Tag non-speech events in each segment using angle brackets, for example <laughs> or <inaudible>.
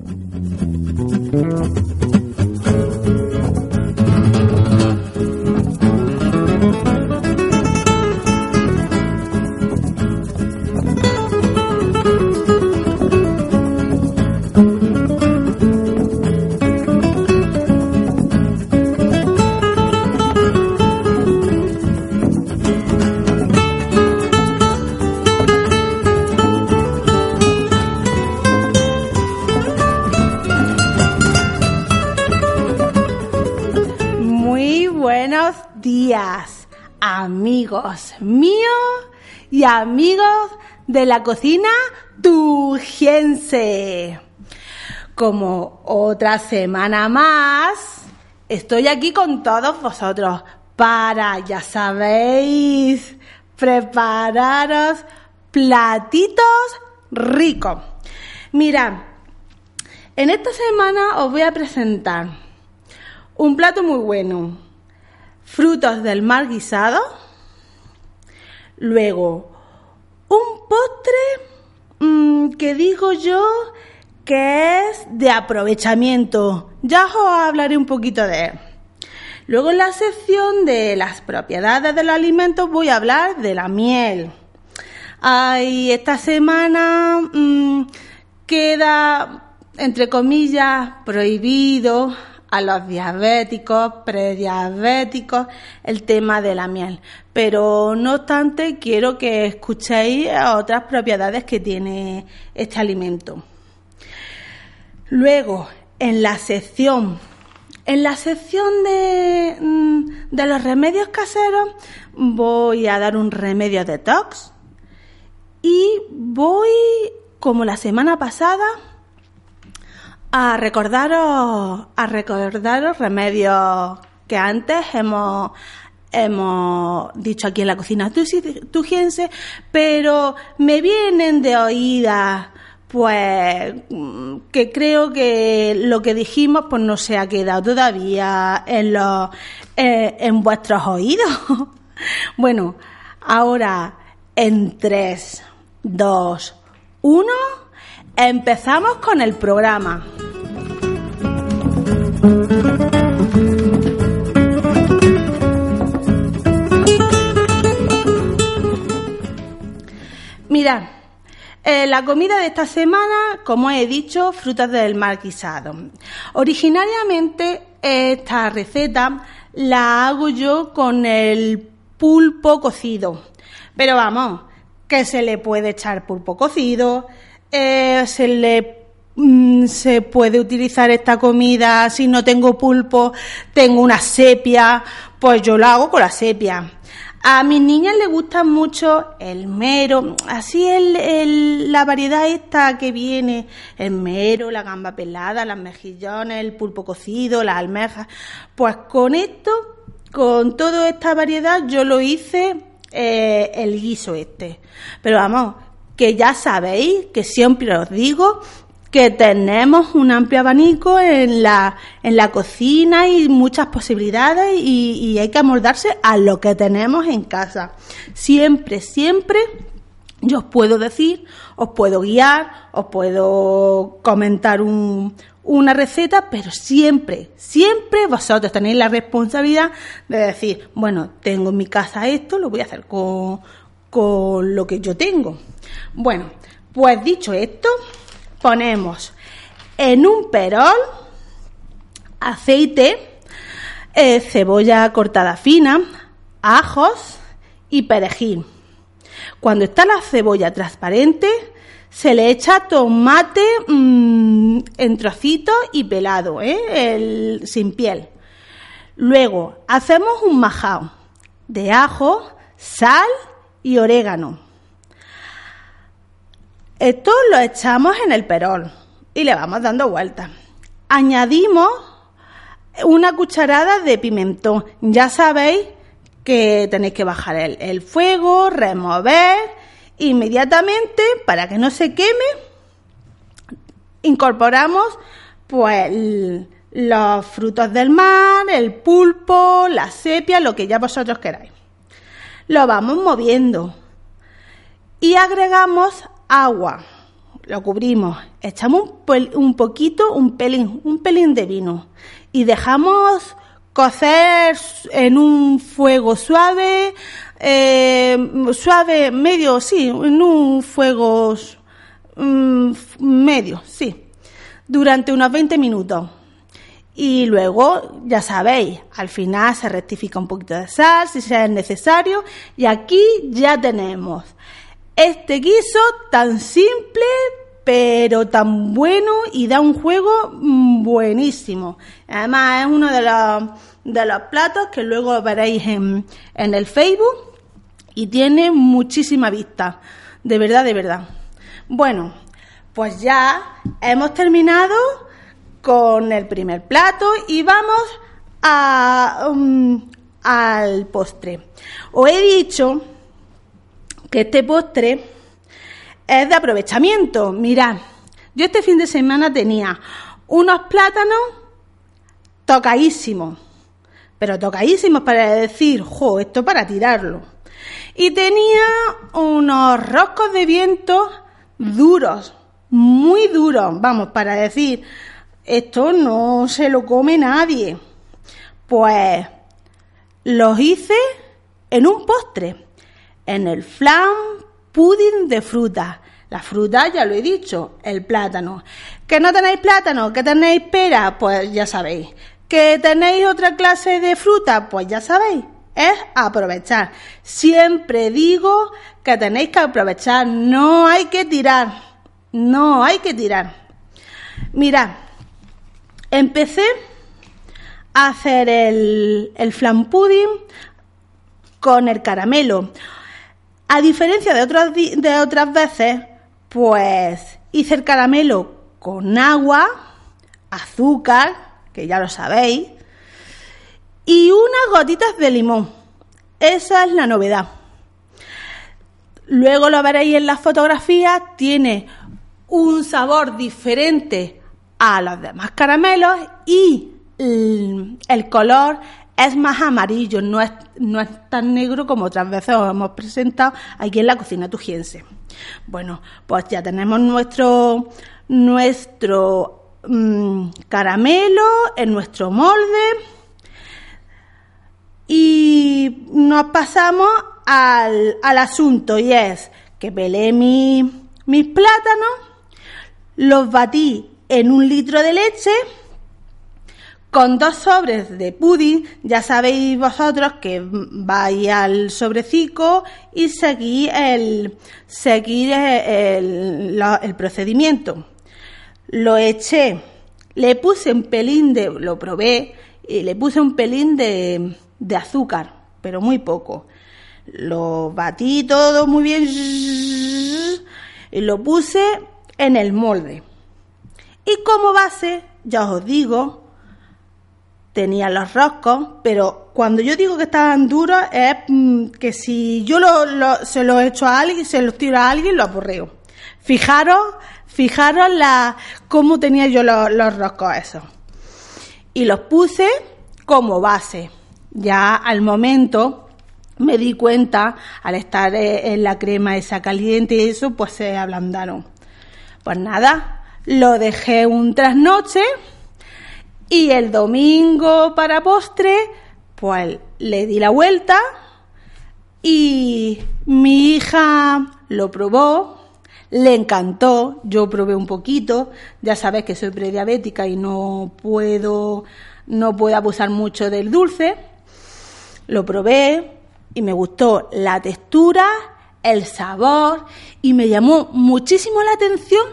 Thank you. Amigos de la cocina tujiense. Como otra semana más, estoy aquí con todos vosotros para, ya sabéis, prepararos platitos ricos. Mirad, en esta semana os voy a presentar un plato muy bueno, frutos del mar guisado, luego un postre mm, que digo yo que es de aprovechamiento. Ya os hablaré un poquito de él. Luego en la sección de las propiedades de los alimentos voy a hablar de la miel. Ay, esta semana mm, queda, entre comillas, prohibido a los diabéticos, prediabéticos, el tema de la miel. Pero no obstante, quiero que escuchéis otras propiedades que tiene este alimento. Luego, en la sección, en la sección de, mm, de los remedios caseros, voy a dar un remedio detox y voy, como la semana pasada, a recordaros, a recordaros remedios que antes hemos, hemos dicho aquí en la cocina tujiense, pero me vienen de oídas, pues que creo que lo que dijimos pues no se ha quedado todavía en los eh, en vuestros oídos. <laughs> bueno, ahora en 3, 2, 1 Empezamos con el programa. Mirad, eh, la comida de esta semana, como he dicho, frutas del mar guisado. Originariamente esta receta la hago yo con el pulpo cocido. Pero vamos, que se le puede echar pulpo cocido, eh, se le mm, se puede utilizar esta comida si no tengo pulpo, tengo una sepia, pues yo lo hago con la sepia. A mis niñas les gusta mucho el mero, así el, la variedad esta que viene, el mero, la gamba pelada, las mejillones, el pulpo cocido, las almejas. Pues con esto, con toda esta variedad, yo lo hice eh, el guiso este. Pero vamos, que ya sabéis que siempre os digo que tenemos un amplio abanico en la, en la cocina y muchas posibilidades y, hay que amoldarse a lo que tenemos en casa. Siempre, siempre yo os puedo decir, os puedo guiar, os puedo comentar un, una receta, pero siempre, siempre vosotros tenéis la responsabilidad de decir, bueno, tengo en mi casa esto, lo voy a hacer con, con lo que yo tengo. Bueno, pues dicho esto, ponemos en un perol aceite, eh, cebolla cortada fina, ajos y perejil. Cuando está la cebolla transparente, se le echa tomate mmm, en trocitos y pelado, ¿eh? El, sin piel. Luego hacemos un majao de ajo, sal y orégano. Esto lo echamos en el perol y le vamos dando vueltas. añadimos una cucharada de pimentón. Ya sabéis que tenéis que bajar el, fuego, remover inmediatamente para que no se queme. Incorporamos pues los frutos del mar, el pulpo, la sepia, lo que ya vosotros queráis. Lo vamos moviendo y agregamos agua. Lo cubrimos, echamos un, poquito, un pelín, un pelín de vino y dejamos cocer en un fuego suave, eh, suave, medio, sí, en un fuego mm, medio, sí, durante unos 20 minutos. Y luego, ya sabéis, al final se rectifica un poquito de sal si sea necesario. Y aquí ya tenemos este guiso tan simple, pero tan bueno y da un juego buenísimo. Además, es uno de los, de los platos que luego veréis en, en el Facebook y tiene muchísima vista. De verdad, de verdad. Bueno, pues ya hemos terminado con el primer plato y vamos a, um, al postre. Os he dicho que este postre es de aprovechamiento. Mirad, yo este fin de semana tenía unos plátanos tocadísimos, pero tocadísimos para decir, jo, esto para tirarlo. Y tenía unos roscos de viento duros, muy duros, vamos, para decir, esto no se lo come nadie. Pues los hice en un postre, en el flan pudding de fruta. La fruta, ya lo he dicho, el plátano. ¿Que no tenéis plátano? ¿Que tenéis pera? Pues ya sabéis. ¿Que tenéis otra clase de fruta? Pues ya sabéis. Es aprovechar. Siempre digo que tenéis que aprovechar. No hay que tirar. No hay que tirar. Mirad, Empecé a hacer el, el flan pudding con el caramelo. A diferencia de otras, de otras veces, pues hice el caramelo con agua, azúcar, que ya lo sabéis, y unas gotitas de limón. Esa es la novedad. Luego lo veréis en las fotografías, tiene un sabor diferente a los demás caramelos y el color es más amarillo, no es, no es tan negro como otras veces os hemos presentado aquí en la cocina tujiense. Bueno, pues ya tenemos nuestro, nuestro mm, caramelo en nuestro molde y nos pasamos al, al asunto y es que pelé mis plátanos, los batí en un litro de leche con dos sobres de pudding, ya sabéis vosotros que vais al sobrecico y seguís el, seguir el, el, procedimiento. Lo eché, le puse un pelín de, lo probé, y le puse un pelín de, de azúcar, pero muy poco. Lo batí todo muy bien y lo puse en el molde. Y como base, ya os digo, tenía los roscos, pero cuando yo digo que estaban duros es mm, que si yo se los echo a alguien, se los tiro a alguien, lo aburreo. Fijaros, fijaros la, cómo tenía yo los, los roscos esos. Y los puse como base. Ya al momento me di cuenta, al estar eh, en la crema esa caliente y eso, pues se ablandaron. Pues nada, lo dejé un trasnoche y el domingo para postre, pues le di la vuelta y mi hija lo probó, le encantó, yo probé un poquito, ya sabes que soy prediabética y no puedo no puedo abusar mucho del dulce. Lo probé y me gustó la textura, el sabor y me llamó muchísimo la atención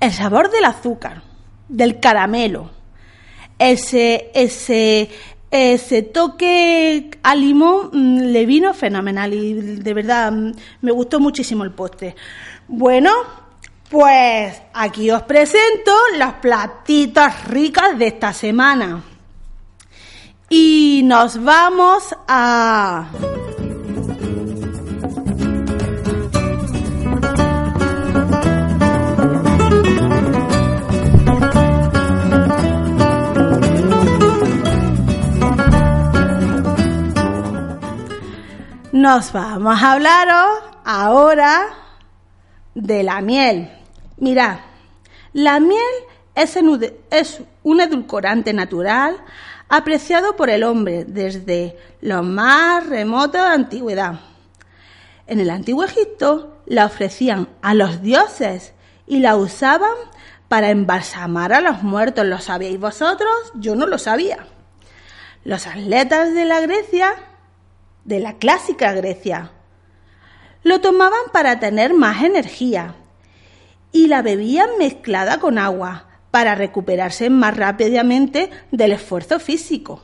el sabor del azúcar, del caramelo, ese, ese, ese toque a limón mm, le vino fenomenal y de verdad mm, me gustó muchísimo el postre. Bueno, Pues aquí os presento los platitos ricos de esta semana. Y nos vamos a... Nos vamos a hablaros ahora de la miel. Mirad, la miel es un edulcorante natural apreciado por el hombre desde lo más remoto de antigüedad. En el antiguo Egipto la ofrecían a los dioses y la usaban para embalsamar a los muertos. ¿Lo sabíais vosotros? Yo no lo sabía. Los atletas de la Grecia de la clásica Grecia. Lo tomaban para tener más energía y la bebían mezclada con agua para recuperarse más rápidamente del esfuerzo físico.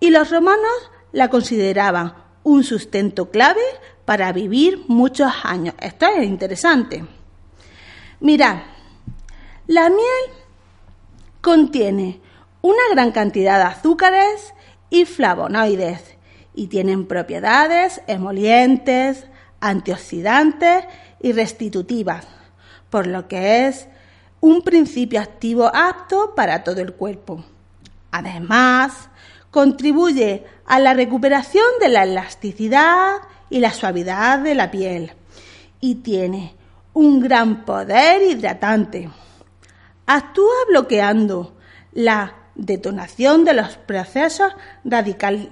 Y los romanos la consideraban un sustento clave para vivir muchos años. Esto es interesante. Mirad, la miel contiene una gran cantidad de azúcares y flavonoides y tienen propiedades emolientes, antioxidantes y restitutivas, por lo que es un principio activo apto para todo el cuerpo. Además, contribuye a la recuperación de la elasticidad y la suavidad de la piel y tiene un gran poder hidratante. Actúa bloqueando la detonación de los procesos radical,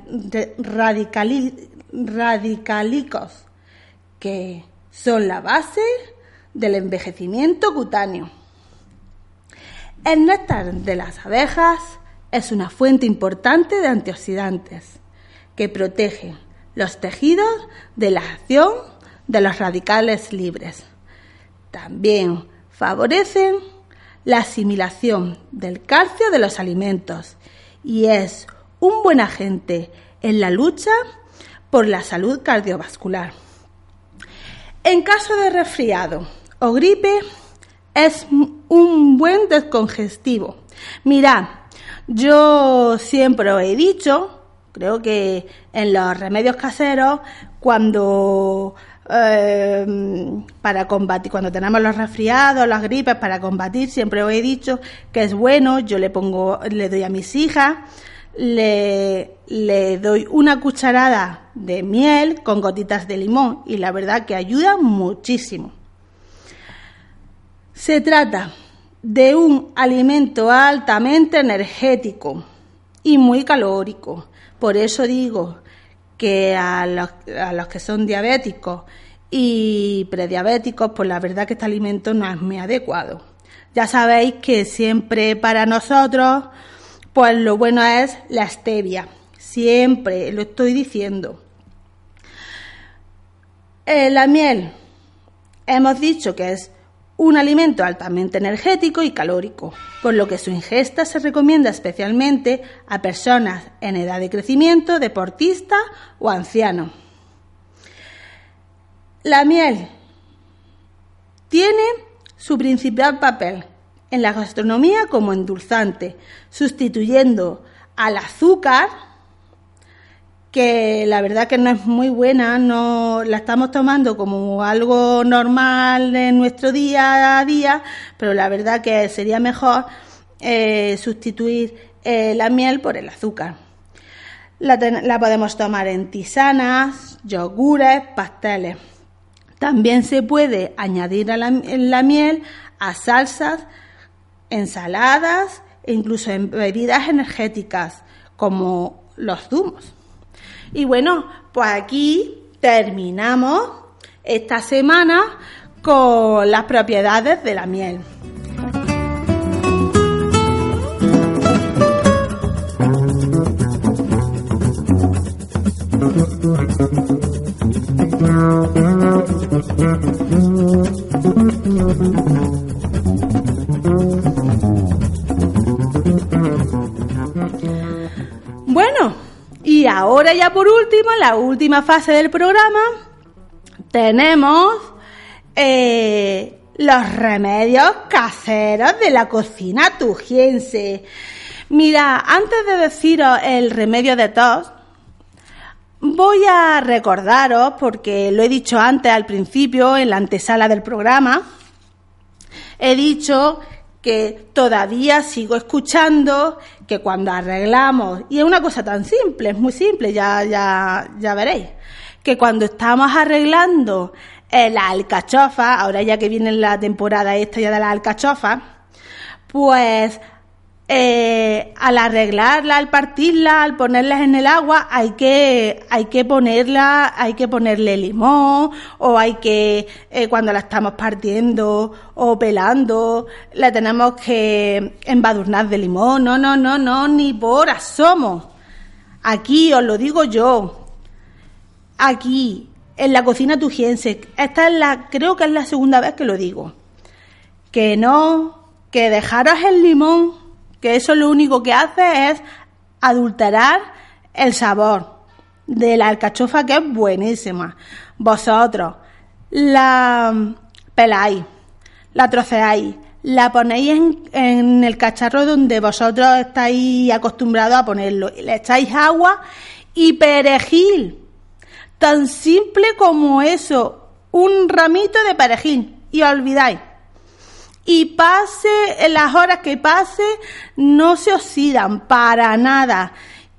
radicálicos, que son la base del envejecimiento cutáneo. El néctar de las abejas es una fuente importante de antioxidantes que protege los tejidos de la acción de los radicales libres. También favorecen la asimilación del calcio de los alimentos y es un buen agente en la lucha por la salud cardiovascular. En caso de resfriado o gripe, es un buen descongestivo. Mirad, yo siempre os he dicho, creo que en los remedios caseros, cuando Em, para combatir, cuando tenemos los resfriados, las gripes, para combatir, siempre os he dicho que es bueno, yo le pongo, le doy a mis hijas, le, le doy una cucharada de miel con gotitas de limón y la verdad que ayuda muchísimo. Se trata de un alimento altamente energético y muy calórico. Por eso digo que a los, a los que son diabéticos y prediabéticos, pues la verdad que este alimento no es muy adecuado. Ya sabéis que siempre para nosotros, pues lo bueno es la stevia. Siempre lo estoy diciendo. Eh, la miel, hemos dicho que es un alimento altamente energético y calórico, por lo que su ingesta se recomienda especialmente a personas en edad de crecimiento, deportistas o ancianos. La miel tiene su principal papel en la gastronomía como endulzante, sustituyendo al azúcar, que la verdad que no es muy buena, no la estamos tomando como algo normal en nuestro día a día, pero la verdad que sería mejor eh, sustituir eh, la miel por el azúcar. La, podemos tomar en tisanas, yogures, pasteles. También se puede añadir la, la miel a salsas, ensaladas e incluso en bebidas energéticas como los zumos. Y bueno, pues aquí terminamos esta semana con las propiedades de la miel. Ahora ya por último, la última fase del programa, tenemos eh, los remedios caseros de la cocina tujiense. Mira, antes de deciros el remedio de tos, voy a recordaros, porque lo he dicho antes al principio, en la antesala del programa, he dicho que todavía sigo escuchando que cuando arreglamos, y es una cosa tan simple, es muy simple, ya, ya, ya veréis, que cuando estamos arreglando la alcachofa, ahora ya que viene la temporada esta ya de la alcachofa, pues eh, al arreglarla, al partirla, al ponerlas en el agua, hay que, hay que ponerla, hay que ponerle limón, o hay que, eh, cuando la estamos partiendo o pelando, la tenemos que embadurnar de limón. No, no, no, no, ni por asomo. Aquí os lo digo yo. Aquí, en la cocina tujiense. Esta es la, creo que es la segunda vez que lo digo. Que no, que dejaros el limón eso lo único que hace es adulterar el sabor de la alcachofa que es buenísima. Vosotros la peláis, la troceáis, la ponéis en, en, el cacharro donde vosotros estáis acostumbrados a ponerlo. Le echáis agua y perejil. Tan simple como eso. Un ramito de perejil. Y olvidáis y pase, las horas que pase, no se oxidan para nada.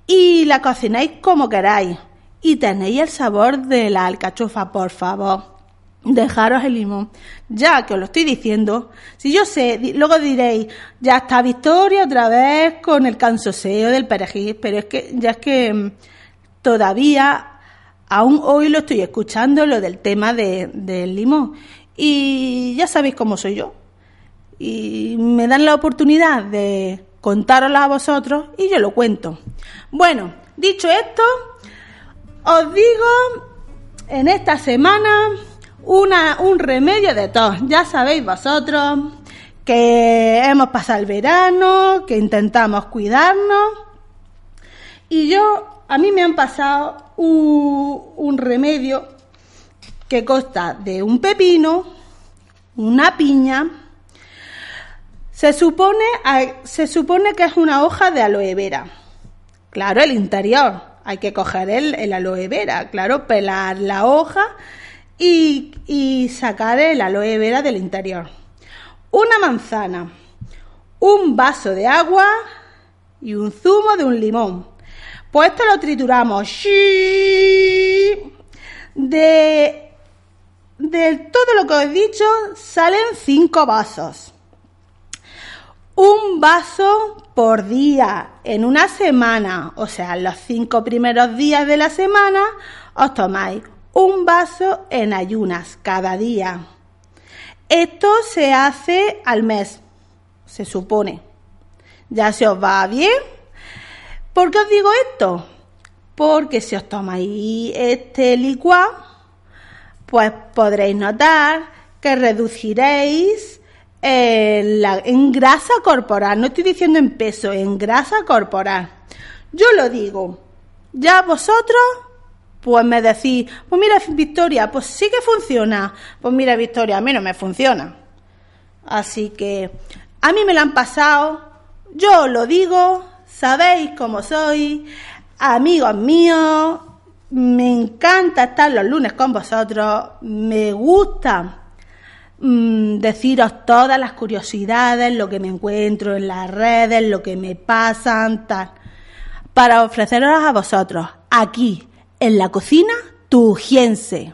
Y la cocináis como queráis. Y tenéis el sabor de la alcachofa, por favor. Dejaros el limón. Ya que os lo estoy diciendo, si yo sé, luego diréis, ya está Victoria otra vez con el cansoseo del perejil, pero es que ya es que mm, todavía, aún hoy lo estoy escuchando, lo del tema de, del limón. Y ya sabéis cómo soy yo y me dan la oportunidad de contároslo a vosotros y yo lo cuento. Bueno, dicho esto, os digo en esta semana una, un remedio de tos. Ya sabéis vosotros que hemos pasado el verano, que intentamos cuidarnos y yo, a mí me han pasado un remedio que consta de un pepino, una piña, se supone, se supone que es una hoja de aloe vera. Claro, el interior. Hay que coger el, el aloe vera, claro, pelar la hoja y, y sacar el aloe vera del interior. Una manzana, un vaso de agua y un zumo de un limón. Pues esto lo trituramos. De, de todo lo que os he dicho salen cinco vasos un vaso por día en una semana, o sea, los cinco primeros días de la semana, os tomáis un vaso en ayunas cada día. Esto se hace al mes, se supone. Ya se os va bien. ¿Por qué os digo esto? Porque si os tomáis este licuado, pues podréis notar que reduciréis en, grasa corporal, no estoy diciendo en peso, en grasa corporal. Yo lo digo, ya vosotros, pues me decís, pues mira Victoria, pues sí que funciona. Pues mira Victoria, a mí no me funciona. Así que a mí me lo han pasado, yo lo digo, sabéis cómo soy, amigos míos, me encanta estar los lunes con vosotros, me gusta Mm, deciros todas las curiosidades, lo que me encuentro en las redes, lo que me pasan, tal, para ofreceros a vosotros aquí en la cocina tujiense.